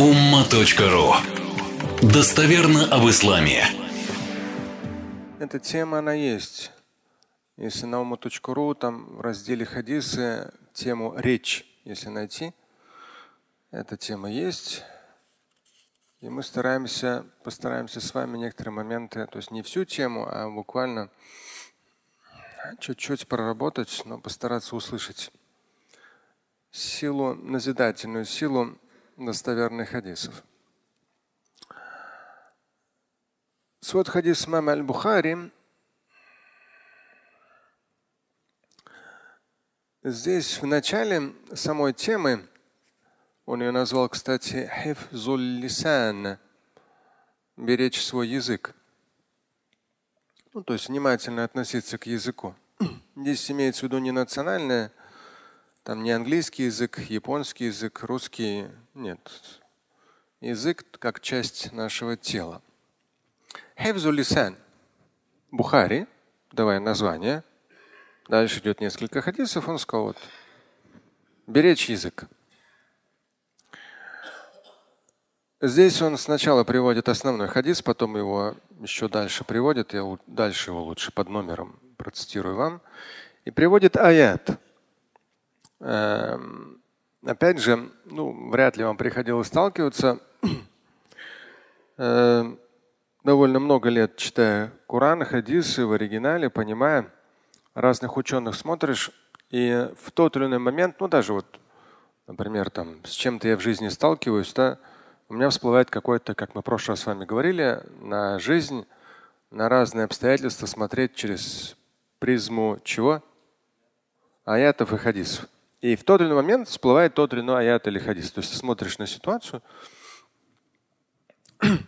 umma.ru Достоверно об исламе. Эта тема, она есть. Если на ума.ру, там в разделе хадисы тему речь, если найти, эта тема есть. И мы стараемся, постараемся с вами некоторые моменты, то есть не всю тему, а буквально чуть-чуть проработать, но постараться услышать силу, назидательную силу достоверных хадисов. Свод хадис мама аль-Бухари. Здесь в начале самой темы он ее назвал, кстати, хифзуль лисан, беречь свой язык. Ну, то есть внимательно относиться к языку. Здесь имеется в виду не национальное, там не английский язык, японский язык, русский. Нет. Язык как часть нашего тела. Хевзулисан. Бухари, давай название. Дальше идет несколько хадисов. Он сказал, вот, беречь язык. Здесь он сначала приводит основной хадис, потом его еще дальше приводит. Я дальше его лучше под номером процитирую вам. И приводит аят. Эм, опять же, ну, вряд ли вам приходилось сталкиваться. Эм, довольно много лет читая Коран, хадисы в оригинале, понимая, разных ученых смотришь, и в тот или иной момент, ну даже вот, например, там с чем-то я в жизни сталкиваюсь, да, у меня всплывает какой-то, как мы в прошлый раз с вами говорили, на жизнь, на разные обстоятельства смотреть через призму чего? Аятов и хадисов. И в тот или иной момент всплывает тот или иной аят или хадис. То есть ты смотришь на ситуацию.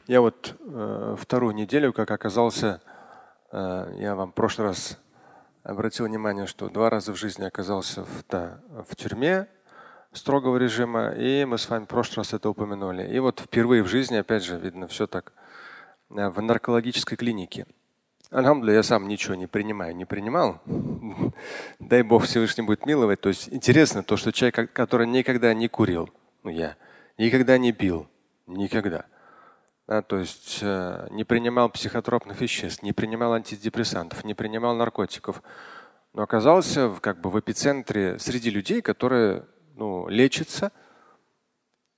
Я вот э, вторую неделю, как оказался, э, я вам в прошлый раз обратил внимание, что два раза в жизни оказался в, да, в тюрьме, строгого режима, и мы с вами в прошлый раз это упомянули. И вот впервые в жизни, опять же, видно, все так э, в наркологической клинике. Альхамдуля, я сам ничего не принимаю, не принимал. Дай Бог Всевышний будет миловать. То есть интересно то, что человек, который никогда не курил, ну я, никогда не пил, никогда. Да, то есть э, не принимал психотропных веществ, не принимал антидепрессантов, не принимал наркотиков, но оказался в, как бы в эпицентре среди людей, которые ну, лечится.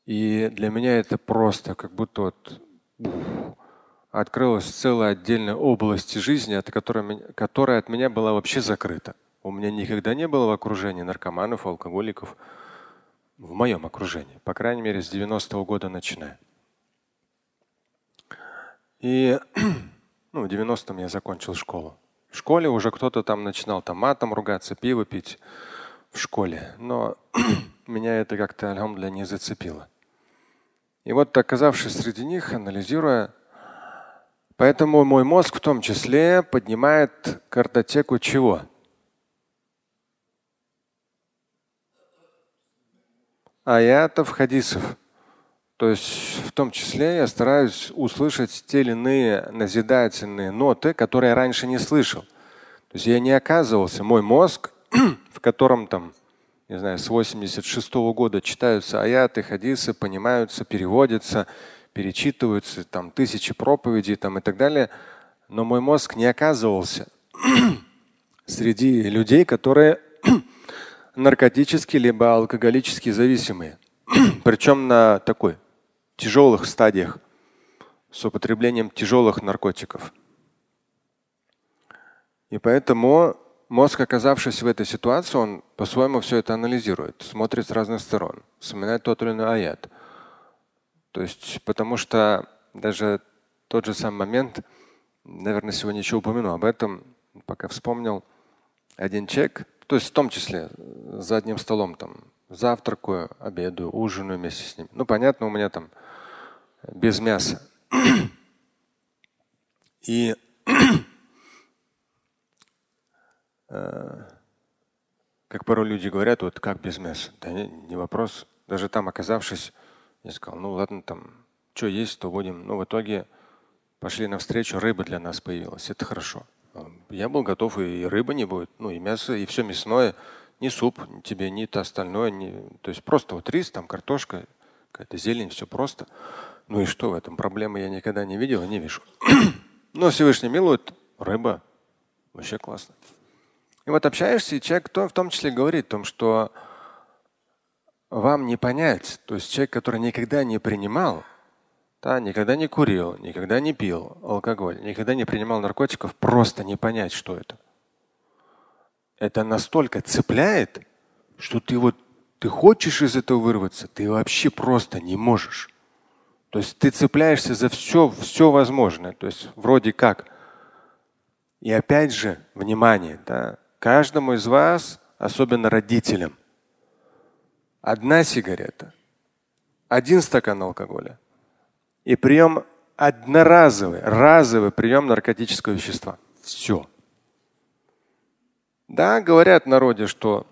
И для меня это просто как будто вот открылась целая отдельная область жизни, от которой, которая от меня была вообще закрыта. У меня никогда не было в окружении наркоманов, алкоголиков. В моем окружении. По крайней мере, с 90-го года начиная. И ну, в 90-м я закончил школу. В школе уже кто-то там начинал там матом ругаться, пиво пить в школе. Но меня это как-то, альхамдуля, не зацепило. И вот оказавшись среди них, анализируя, поэтому мой мозг в том числе поднимает картотеку чего? Аятов, хадисов. То есть в том числе я стараюсь услышать те или иные назидательные ноты, которые я раньше не слышал. То есть я не оказывался, мой мозг в котором там, не знаю, с 86 -го года читаются аяты, хадисы, понимаются, переводятся, перечитываются, там тысячи проповедей там, и так далее. Но мой мозг не оказывался среди людей, которые наркотически либо алкоголически зависимые. Причем на такой тяжелых стадиях с употреблением тяжелых наркотиков. И поэтому мозг, оказавшись в этой ситуации, он по-своему все это анализирует, смотрит с разных сторон, вспоминает тот или иной аят. То есть, потому что даже тот же самый момент, наверное, сегодня еще упомяну об этом, пока вспомнил, один человек, то есть в том числе за одним столом там завтракаю, обедаю, ужинаю вместе с ним. Ну, понятно, у меня там без мяса. И Э, как порой люди говорят, вот как без мяса? Да не, не вопрос. Даже там оказавшись, я сказал, ну ладно, там, что есть, то будем. Но в итоге пошли навстречу, рыба для нас появилась. Это хорошо. Я был готов, и рыба не будет, ну и мясо, и все мясное. Ни суп тебе, ни то остальное. Ни... То есть просто вот рис, там картошка, какая-то зелень, все просто. Ну и что в этом? Проблемы я никогда не видел не вижу. Но Всевышний милует, рыба, вообще классно. И вот общаешься, и человек в том числе говорит о том, что вам не понять, то есть человек, который никогда не принимал, да, никогда не курил, никогда не пил алкоголь, никогда не принимал наркотиков, просто не понять, что это. Это настолько цепляет, что ты вот ты хочешь из этого вырваться, ты вообще просто не можешь. То есть ты цепляешься за все, все возможное. То есть вроде как. И опять же, внимание, да, каждому из вас, особенно родителям, одна сигарета, один стакан алкоголя и прием одноразовый, разовый прием наркотического вещества. Все. Да, говорят народе, что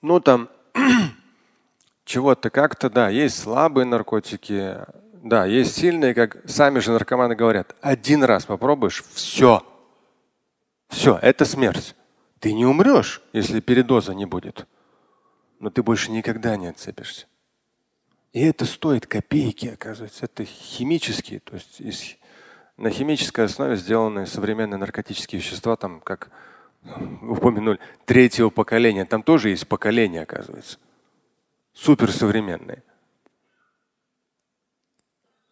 ну там чего-то как-то, да, есть слабые наркотики, да, есть сильные, как сами же наркоманы говорят. Один раз попробуешь, все. Все, это смерть. Ты не умрешь, если передоза не будет. Но ты больше никогда не отцепишься. И это стоит копейки, оказывается. Это химические, то есть из, на химической основе сделаны современные наркотические вещества, там как упомянули, третьего поколения. Там тоже есть поколение, оказывается. Суперсовременные.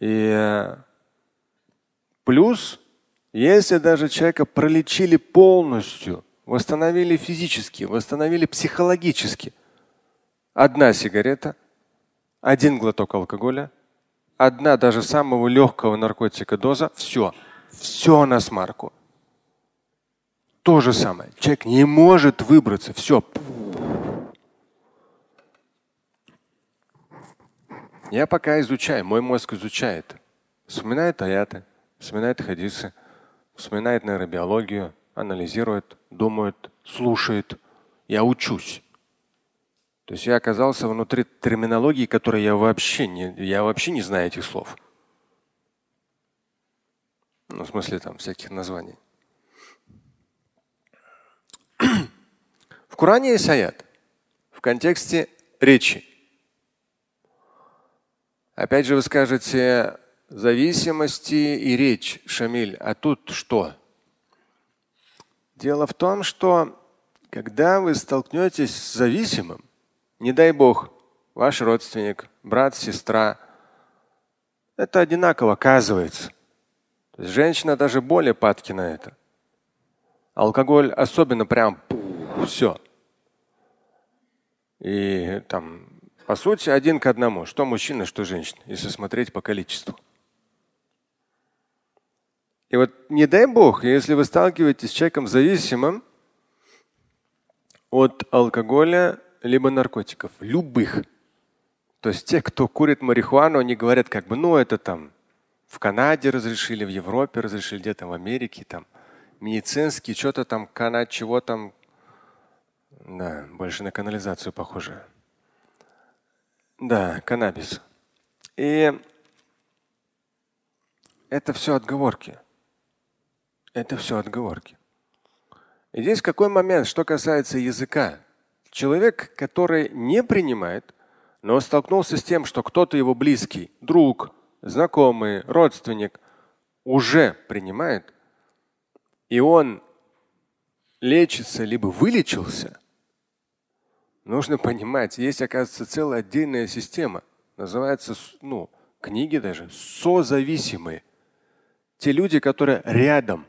И э, плюс, если даже человека пролечили полностью, восстановили физически, восстановили психологически, одна сигарета, один глоток алкоголя, одна даже самого легкого наркотика доза, все, все на смарку. То же самое. Человек не может выбраться. Все. Я пока изучаю, мой мозг изучает. Вспоминает аяты, вспоминает хадисы, вспоминает нейробиологию, анализирует, думает, слушает. Я учусь. То есть я оказался внутри терминологии, которой я вообще не, я вообще не знаю этих слов. Ну, в смысле там всяких названий. В Коране есть аят в контексте речи. Опять же, вы скажете зависимости и речь, Шамиль. А тут что? Дело в том, что когда вы столкнетесь с зависимым, не дай бог, ваш родственник, брат, сестра, это одинаково оказывается. То есть женщина даже более падки на это. Алкоголь особенно прям все. И там, по сути, один к одному. Что мужчина, что женщина, если смотреть по количеству. И вот не дай бог, если вы сталкиваетесь с человеком зависимым от алкоголя либо наркотиков, любых. То есть те, кто курит марихуану, они говорят, как бы, ну это там в Канаде разрешили, в Европе разрешили, где-то в Америке там медицинский, что-то там, канат, чего там. Да, больше на канализацию похоже. Да, каннабис. И это все отговорки. Это все отговорки. И здесь какой момент, что касается языка. Человек, который не принимает, но столкнулся с тем, что кто-то его близкий, друг, знакомый, родственник уже принимает, и он лечится, либо вылечился, нужно понимать, есть, оказывается, целая отдельная система. Называется, ну, книги даже, созависимые. Те люди, которые рядом.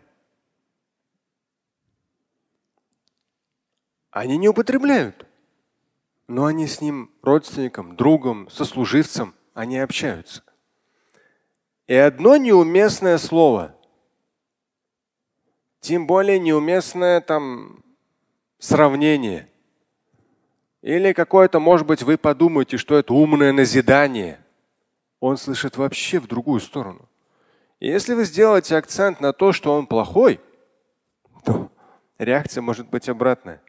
Они не употребляют. Но они с ним родственником, другом, сослуживцем, они общаются. И одно неуместное слово – тем более неуместное там сравнение. Или какое-то, может быть, вы подумаете, что это умное назидание. Он слышит вообще в другую сторону. И если вы сделаете акцент на то, что он плохой, то реакция может быть обратная.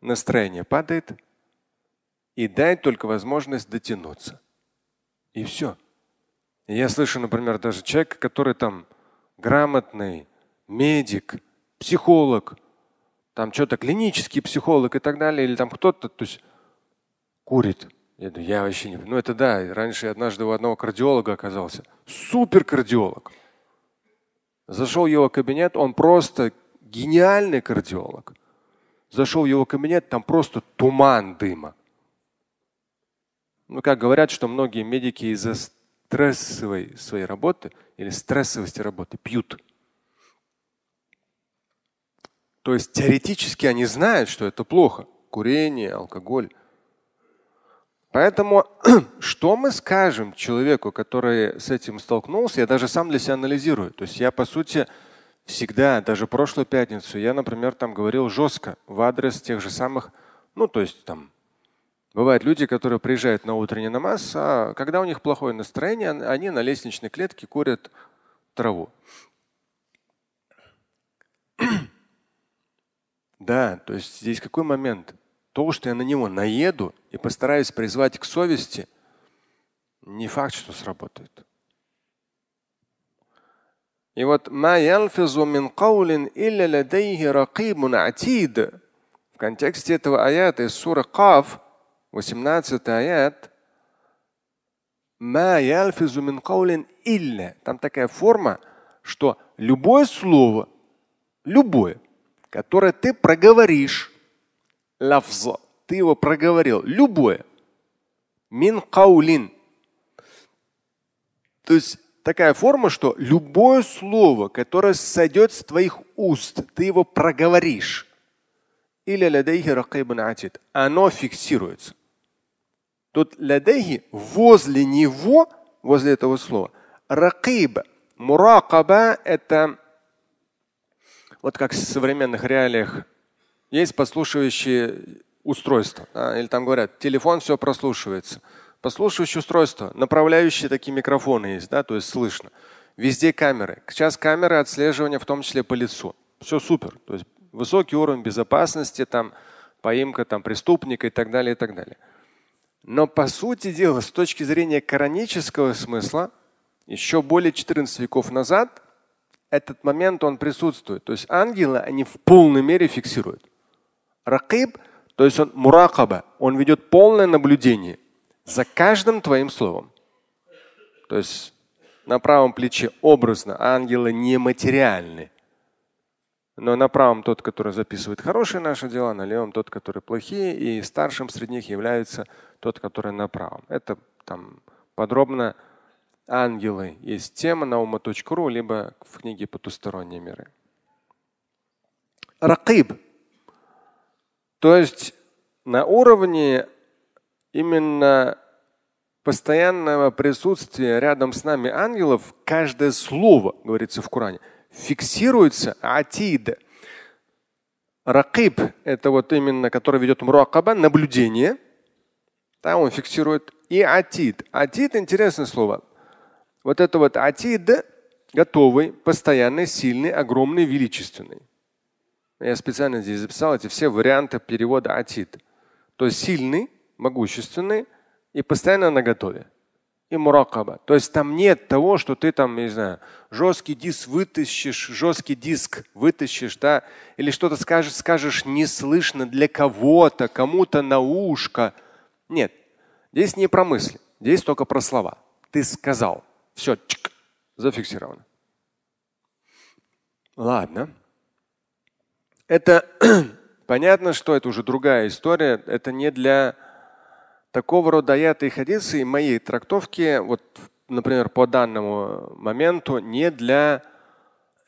Настроение падает, и дай только возможность дотянуться. И все. я слышу, например, даже человека, который там грамотный, медик, психолог, там что-то клинический психолог и так далее, или там кто-то, то есть курит. Я думаю, я вообще не Ну это да, раньше я однажды у одного кардиолога оказался. Супер кардиолог. Зашел в его кабинет, он просто гениальный кардиолог. Зашел в его кабинет, там просто туман дыма. Ну, как говорят, что многие медики из-за стрессовой своей работы или стрессовости работы пьют. То есть теоретически они знают, что это плохо. Курение, алкоголь. Поэтому что мы скажем человеку, который с этим столкнулся, я даже сам для себя анализирую. То есть я, по сути, всегда, даже прошлую пятницу, я, например, там говорил жестко в адрес тех же самых, ну, то есть там Бывают люди, которые приезжают на утренний намаз, а когда у них плохое настроение, они на лестничной клетке курят траву. Да, то есть здесь какой момент? То, что я на него наеду и постараюсь призвать к совести, не факт, что сработает. И вот в контексте этого аята из суры Каф, 18 аят, там такая форма, что любое слово, любое, которое ты проговоришь, лафза, ты его проговорил, любое, мин каулин. То есть такая форма, что любое слово, которое сойдет с твоих уст, ты его проговоришь. Или атид. Оно фиксируется. Тут ладейхи возле него, возле этого слова, ракиб. Муракаба – это вот как в современных реалиях есть послушивающие устройства. Да, или там говорят, телефон все прослушивается. Послушивающее устройство, направляющие такие микрофоны есть, да, то есть слышно. Везде камеры. Сейчас камеры отслеживания, в том числе по лицу. Все супер. То есть высокий уровень безопасности, там поимка там, преступника и так далее, и так далее. Но по сути дела, с точки зрения коранического смысла, еще более 14 веков назад этот момент он присутствует. То есть ангелы, они в полной мере фиксируют. Ракиб, то есть он муракаба, он ведет полное наблюдение за каждым твоим словом. То есть на правом плече образно ангелы нематериальны. Но на правом тот, который записывает хорошие наши дела, на левом тот, который плохие, и старшим среди них является тот, который на правом. Это там подробно ангелы. Есть тема на ума.ру, либо в книге «Потусторонние миры». Ракиб. То есть на уровне именно постоянного присутствия рядом с нами ангелов каждое слово, говорится в Коране, фиксируется атид. Ракиб – это вот именно, который ведет муракаба, наблюдение – да, он фиксирует. И атид. Атид – интересное слово. Вот это вот атид – готовый, постоянный, сильный, огромный, величественный. Я специально здесь записал эти все варианты перевода атид. То есть сильный, могущественный и постоянно на готове. И муракаба. То есть там нет того, что ты там, не знаю, жесткий диск вытащишь, жесткий диск вытащишь, да, или что-то скажешь, скажешь не слышно для кого-то, кому-то на ушко – нет, здесь не про мысли, здесь только про слова. Ты сказал, все, чик, зафиксировано. Ладно. Это понятно, что это уже другая история. Это не для такого рода аяты и хадисы и моей трактовки, вот, например, по данному моменту, не для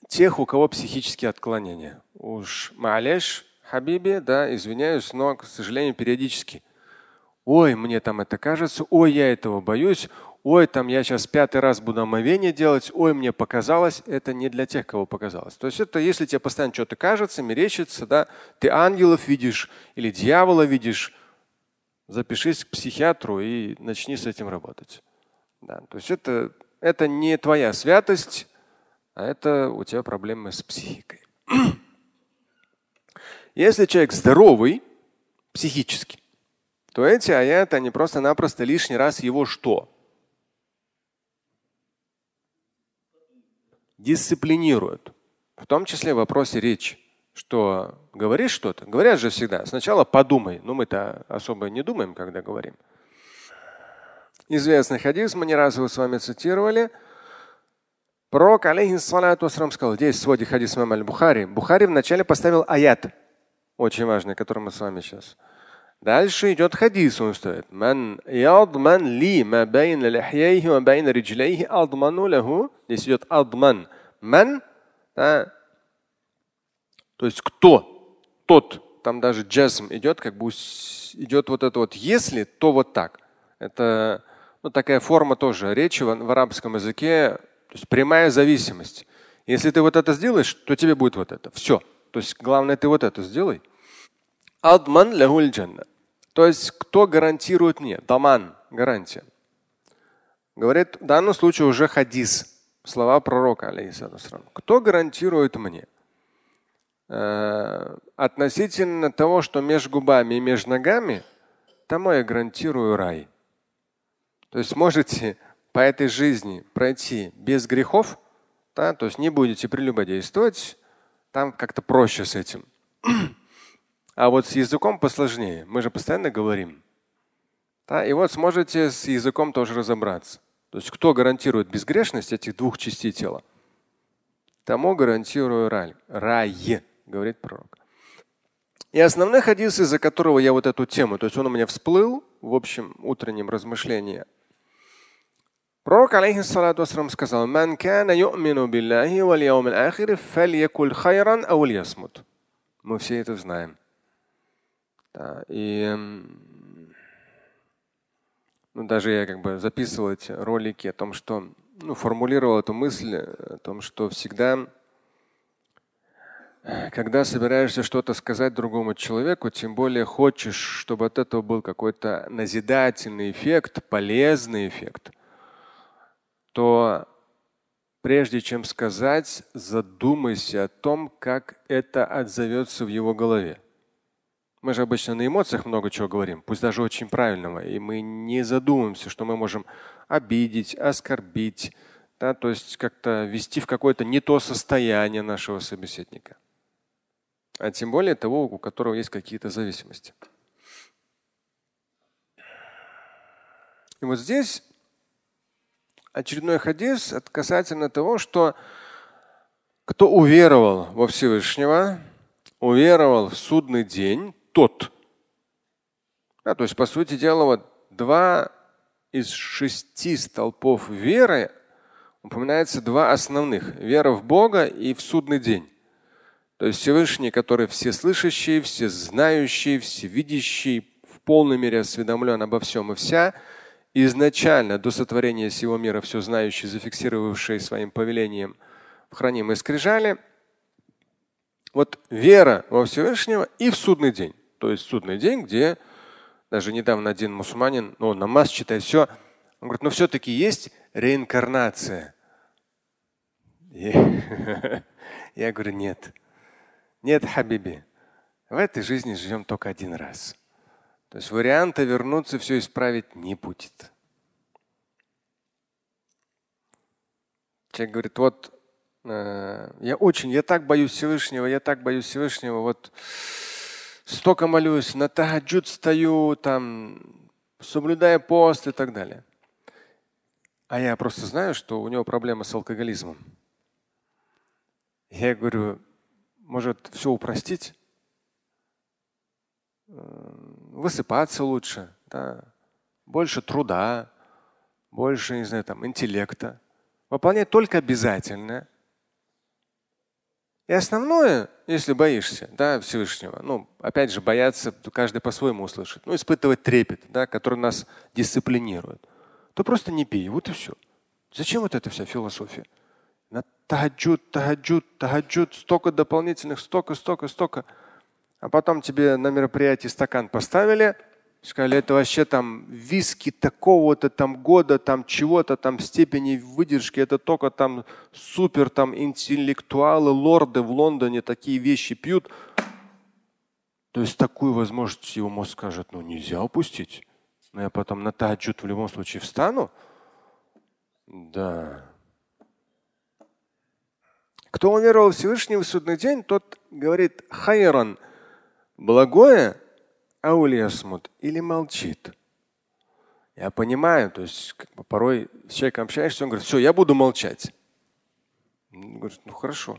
тех, у кого психические отклонения. Уж малеш, хабиби, да, извиняюсь, но, к сожалению, периодически – Ой, мне там это кажется, ой, я этого боюсь, ой, там я сейчас пятый раз буду омовение делать, ой, мне показалось, это не для тех, кого показалось. То есть это если тебе постоянно что-то кажется, мерещится, да, ты ангелов видишь или дьявола видишь, запишись к психиатру и начни с этим работать. Да, то есть это, это не твоя святость, а это у тебя проблемы с психикой. Если человек здоровый психически, то эти аяты, они просто-напросто лишний раз его что? Дисциплинируют. В том числе в вопросе речи. Что говоришь что-то, говорят же всегда, сначала подумай. Но мы-то особо не думаем, когда говорим. Известный хадис, мы не раз его с вами цитировали. Пророк, алейхиссалату сказал, здесь в своде хадис имам аль-Бухари. Бухари вначале поставил аят, очень важный, который мы с вами сейчас. Дальше идет хадис, он стоит. Ман ядман ли ма байн лихьяйхи риджлейхи адману лаху. Здесь идет адман. Ман, да. То есть кто? Тот. Там даже джазм идет, как бы идет вот это вот если, то вот так. Это ну, такая форма тоже речи в, в арабском языке, то есть прямая зависимость. Если ты вот это сделаешь, то тебе будет вот это. Все. То есть главное, ты вот это сделай. Адман лягуль джанна. То есть кто гарантирует мне? Даман, гарантия. Говорит, в данном случае уже хадис, слова пророка, алейхиссалам. Кто гарантирует мне? Э, относительно того, что между губами и между ногами, тому я гарантирую рай. То есть можете по этой жизни пройти без грехов, да, то есть не будете прелюбодействовать, там как-то проще с этим. А вот с языком посложнее. Мы же постоянно говорим. Да, и вот сможете с языком тоже разобраться. То есть кто гарантирует безгрешность этих двух частей тела? Тому гарантирую рай. Рай, говорит пророк. И основной хадис, из-за которого я вот эту тему, то есть он у меня всплыл в общем утреннем размышлении Пророк, алейхиссалату вассалам, сказал, «Ман кана ю'мину биллахи вал яумил ахир, фальякуль хайран ау льясмут». Мы все это знаем. Да, и ну, даже я как бы записывал эти ролики о том, что ну, формулировал эту мысль о том, что всегда, когда собираешься что-то сказать другому человеку, тем более хочешь, чтобы от этого был какой-то назидательный эффект, полезный эффект – то прежде чем сказать, задумайся о том, как это отзовется в его голове. Мы же обычно на эмоциях много чего говорим, пусть даже очень правильного, и мы не задумываемся, что мы можем обидеть, оскорбить, да, то есть как-то ввести в какое-то не то состояние нашего собеседника. А тем более того, у которого есть какие-то зависимости. И вот здесь очередной хадис касательно того, что кто уверовал во Всевышнего, уверовал в судный день, тот. Да, то есть, по сути дела, вот два из шести столпов веры упоминается два основных. Вера в Бога и в судный день. То есть Всевышний, который всеслышащий, всезнающий, всевидящий, в полной мере осведомлен обо всем и вся – изначально до сотворения всего мира все знающий, зафиксировавший своим повелением в хранимой скрижали, вот вера во Всевышнего и в судный день. То есть судный день, где даже недавно один мусульманин, ну, намаз читает, все. Он говорит, «Ну, все-таки есть реинкарнация. Я говорю, нет. Нет, Хабиби. В этой жизни живем только один раз. То есть варианта вернуться все исправить не будет. Человек говорит, вот э, я очень, я так боюсь Всевышнего, я так боюсь Всевышнего, вот столько молюсь, на тахаджуд стою, там, соблюдая пост и так далее. А я просто знаю, что у него проблема с алкоголизмом. Я говорю, может, все упростить? высыпаться лучше, да, больше труда, больше, не знаю, там, интеллекта. Выполнять только обязательное. И основное, если боишься да, Всевышнего, ну, опять же, бояться каждый по-своему услышит, ну, испытывать трепет, да, который нас дисциплинирует, то просто не пей, вот и все. Зачем вот эта вся философия? На таджуд, таджуд, таджуд, столько дополнительных, столько, столько, столько. А потом тебе на мероприятии стакан поставили, сказали, это вообще там виски такого-то там года, там чего-то там степени выдержки, это только там супер там интеллектуалы, лорды в Лондоне такие вещи пьют. То есть такую возможность его мозг скажет, ну нельзя упустить. Но я потом на таджуд в любом случае встану. Да. Кто уверовал в Всевышний в судный день, тот говорит хайран – Благое аулиясмут или молчит. Я понимаю, то есть как бы порой с человеком общаешься, он говорит, все, я буду молчать. Он говорит, ну хорошо.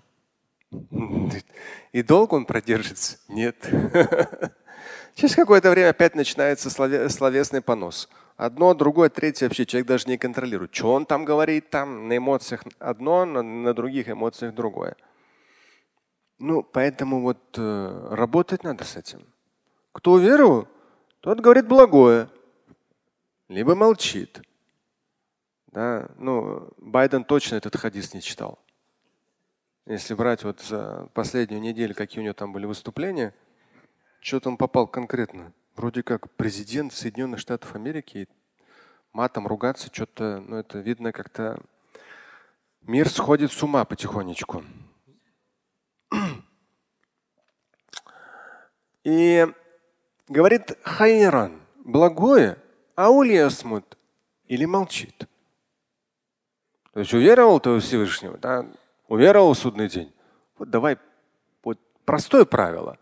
И долго он продержится? Нет. Через какое-то время опять начинается словесный понос. Одно, другое, третье вообще человек даже не контролирует. Что он там говорит, там на эмоциях одно, на, на других эмоциях другое. Ну, поэтому вот э, работать надо с этим. Кто уверовал, тот говорит благое, либо молчит. Да? Ну, Байден точно этот хадис не читал. Если брать вот за последнюю неделю, какие у него там были выступления, что там попал конкретно? Вроде как президент Соединенных Штатов Америки матом ругаться, что-то, ну это видно как-то мир сходит с ума потихонечку. И говорит хайран, благое, а ульясмут или молчит. То есть уверовал ты Всевышнего, да? уверовал в судный день. Вот давай вот простое правило.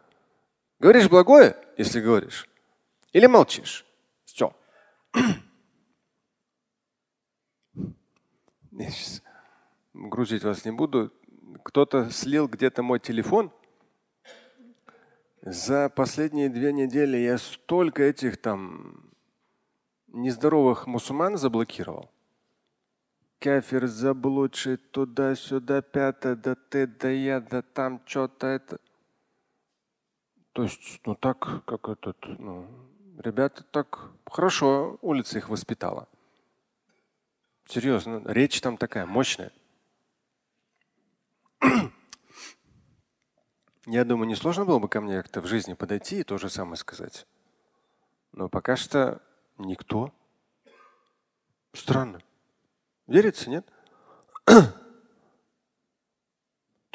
Говоришь благое, если говоришь, или молчишь. Все. Я сейчас грузить вас не буду. Кто-то слил где-то мой телефон. За последние две недели я столько этих там нездоровых мусульман заблокировал. Кафир заблудший туда-сюда, пятое, да ты, да я, да там что-то это. То есть, ну так, как этот, ну, ребята так хорошо улица их воспитала. Серьезно, речь там такая мощная. Я думаю, не сложно было бы ко мне как-то в жизни подойти и то же самое сказать. Но пока что никто. Странно. Верится, нет? То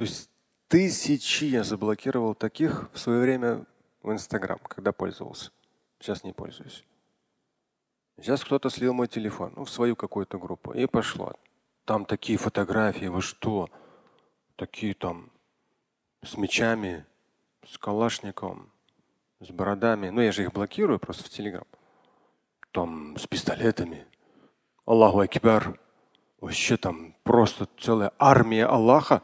есть тысячи я заблокировал таких в свое время в Инстаграм, когда пользовался. Сейчас не пользуюсь. Сейчас кто-то слил мой телефон, ну, в свою какую-то группу, и пошло. Там такие фотографии, вы что? Такие там с мечами, с калашником, с бородами. Ну, я же их блокирую просто в Телеграм. Там с пистолетами. Аллаху Акбар. Вообще там просто целая армия Аллаха.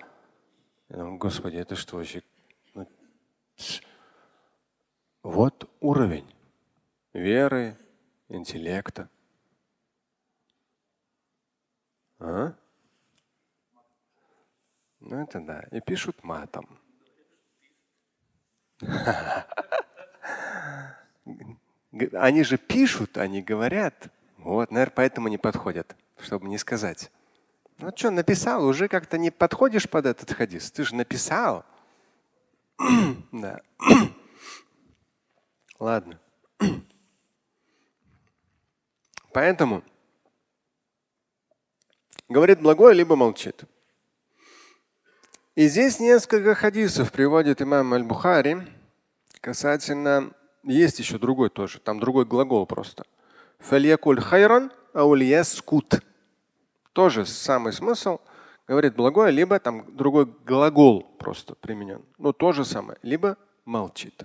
Я думаю, Господи, это что вообще? Ну, вот уровень веры, интеллекта. А? Ну это да. И пишут матом. Они же пишут, они говорят. Вот, наверное, поэтому не подходят, чтобы не сказать. Ну что, написал, уже как-то не подходишь под этот хадис. Ты же написал. да. Ладно. Поэтому говорит благое, либо молчит. И здесь несколько хадисов приводит имам Аль-Бухари касательно, есть еще другой тоже, там другой глагол просто. Фальякуль хайран аульяскут. Тоже самый смысл. Говорит благое, либо там другой глагол просто применен. Но то же самое. Либо молчит.